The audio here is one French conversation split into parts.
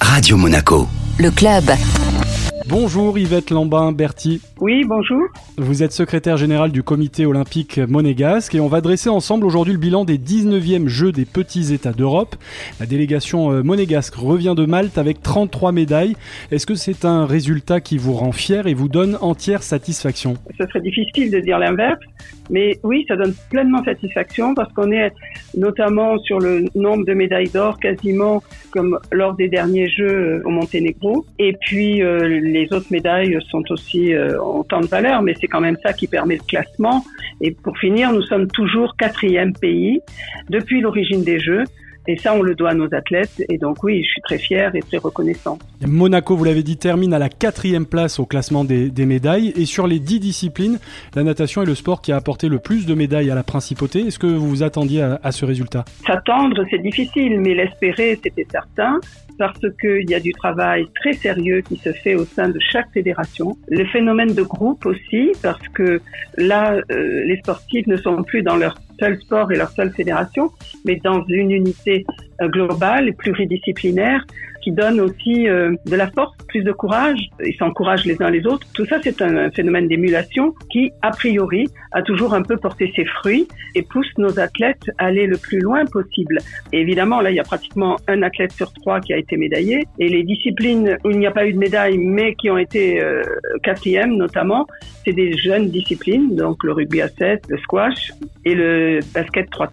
Radio Monaco. Le club. Bonjour Yvette Lambin-Berti. Oui, bonjour. Vous êtes secrétaire générale du comité olympique monégasque et on va dresser ensemble aujourd'hui le bilan des 19e Jeux des petits États d'Europe. La délégation euh, monégasque revient de Malte avec 33 médailles. Est-ce que c'est un résultat qui vous rend fier et vous donne entière satisfaction? Ce serait difficile de dire l'inverse, mais oui, ça donne pleinement satisfaction parce qu'on est notamment sur le nombre de médailles d'or quasiment comme lors des derniers Jeux euh, au Monténégro. Et puis euh, les autres médailles sont aussi en temps de valeur, mais c'est quand même ça qui permet le classement. Et pour finir, nous sommes toujours quatrième pays depuis l'origine des Jeux. Et ça, on le doit à nos athlètes. Et donc oui, je suis très fier et très reconnaissant. Monaco, vous l'avez dit, termine à la quatrième place au classement des, médailles. Et sur les dix disciplines, la natation est le sport qui a apporté le plus de médailles à la principauté. Est-ce que vous vous attendiez à, à ce résultat? S'attendre, c'est difficile, mais l'espérer, c'était certain parce qu'il y a du travail très sérieux qui se fait au sein de chaque fédération. Le phénomène de groupe aussi, parce que là, euh, les sportifs ne sont plus dans leur seul sport et leur seule fédération, mais dans une unité euh, globale pluridisciplinaire qui donne aussi euh, de la force, plus de courage. Ils s'encouragent les uns les autres. Tout ça, c'est un phénomène d'émulation qui, a priori, a toujours un peu porté ses fruits et pousse nos athlètes à aller le plus loin possible. Et évidemment, là, il y a pratiquement un athlète sur trois qui a été médaillé. Et les disciplines où il n'y a pas eu de médaille, mais qui ont été euh, quatrième notamment, c'est des jeunes disciplines, donc le rugby à 7, le squash et le basket 3-3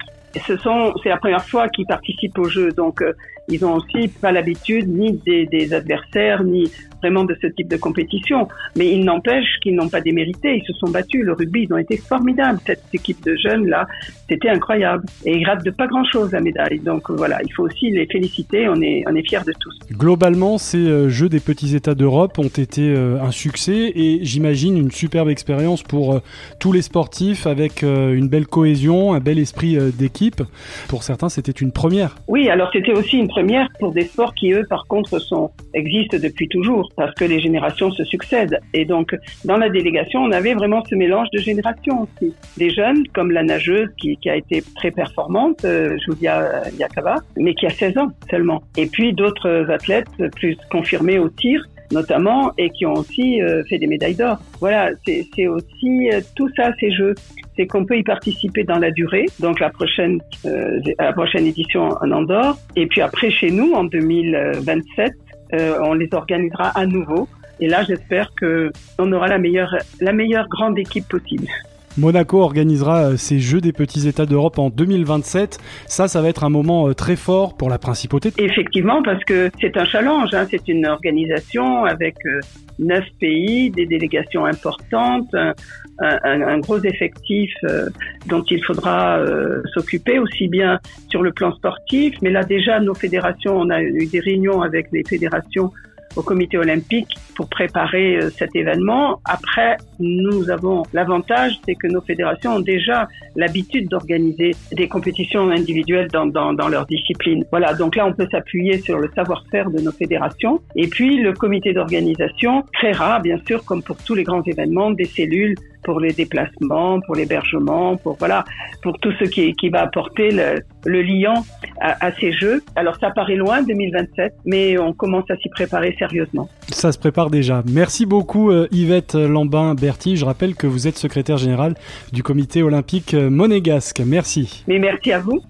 ce sont, c'est la première fois qu'ils participent au jeu, donc euh, ils ont aussi pas l'habitude ni des, des, adversaires, ni vraiment de ce type de compétition. Mais il n'empêche qu'ils n'ont pas démérité, ils se sont battus. Le rugby, ils ont été formidables. Cette équipe de jeunes là, c'était incroyable. Et ils ratent de pas grand chose la médaille. Donc voilà, il faut aussi les féliciter. On est, on est fiers de tous. Globalement, ces euh, Jeux des petits États d'Europe ont été euh, un succès et j'imagine une superbe expérience pour tous les sportifs avec une belle cohésion, un bel esprit d'équipe pour certains, c'était une première. Oui, alors c'était aussi une première pour des sports qui, eux, par contre, sont, existent depuis toujours, parce que les générations se succèdent. Et donc, dans la délégation, on avait vraiment ce mélange de générations aussi. Des jeunes, comme la nageuse qui, a été très performante, euh, Julia Yakava, mais qui a 16 ans seulement. Et puis d'autres athlètes plus confirmés au tir, notamment, et qui ont aussi euh, fait des médailles d'or. Voilà, c'est aussi euh, tout ça, ces jeux c'est qu'on peut y participer dans la durée, donc la prochaine, euh, la prochaine édition en Andorre. Et puis après, chez nous, en 2027, euh, on les organisera à nouveau. Et là, j'espère que on aura la meilleure, la meilleure grande équipe possible. Monaco organisera euh, Jeux des petits États d'Europe en 2027. Ça, ça va être un moment euh, très fort pour la principauté. Effectivement, parce que c'est un challenge. Hein. C'est une organisation avec euh, neuf pays, des délégations importantes, un, gros effectif dont il faudra s'occuper aussi bien sur le plan sportif. Mais là, déjà, nos fédérations, on a eu des réunions avec les fédérations au comité olympique pour préparer euh, cet événement. Après, nous avons l'avantage, c'est que nos fédérations ont déjà l'habitude d'organiser des compétitions individuelles dans, dans, dans, leur discipline. Voilà, donc là, on peut s'appuyer sur le savoir-faire de nos fédérations. Et puis, le comité d'organisation créera, bien sûr, comme pour tous les grands événements, des cellules pour les déplacements, pour l'hébergement, pour voilà, pour tout ce qui, qui va apporter le, le liant à, à, ces jeux. Alors ça paraît loin, 2027, mais on commence à s'y préparer sérieusement. Ça se prépare déjà. Merci beaucoup euh, Yvette Lambin-Berti. Je rappelle que vous êtes secrétaire générale du comité olympique monégasque. Merci. Mais merci à vous.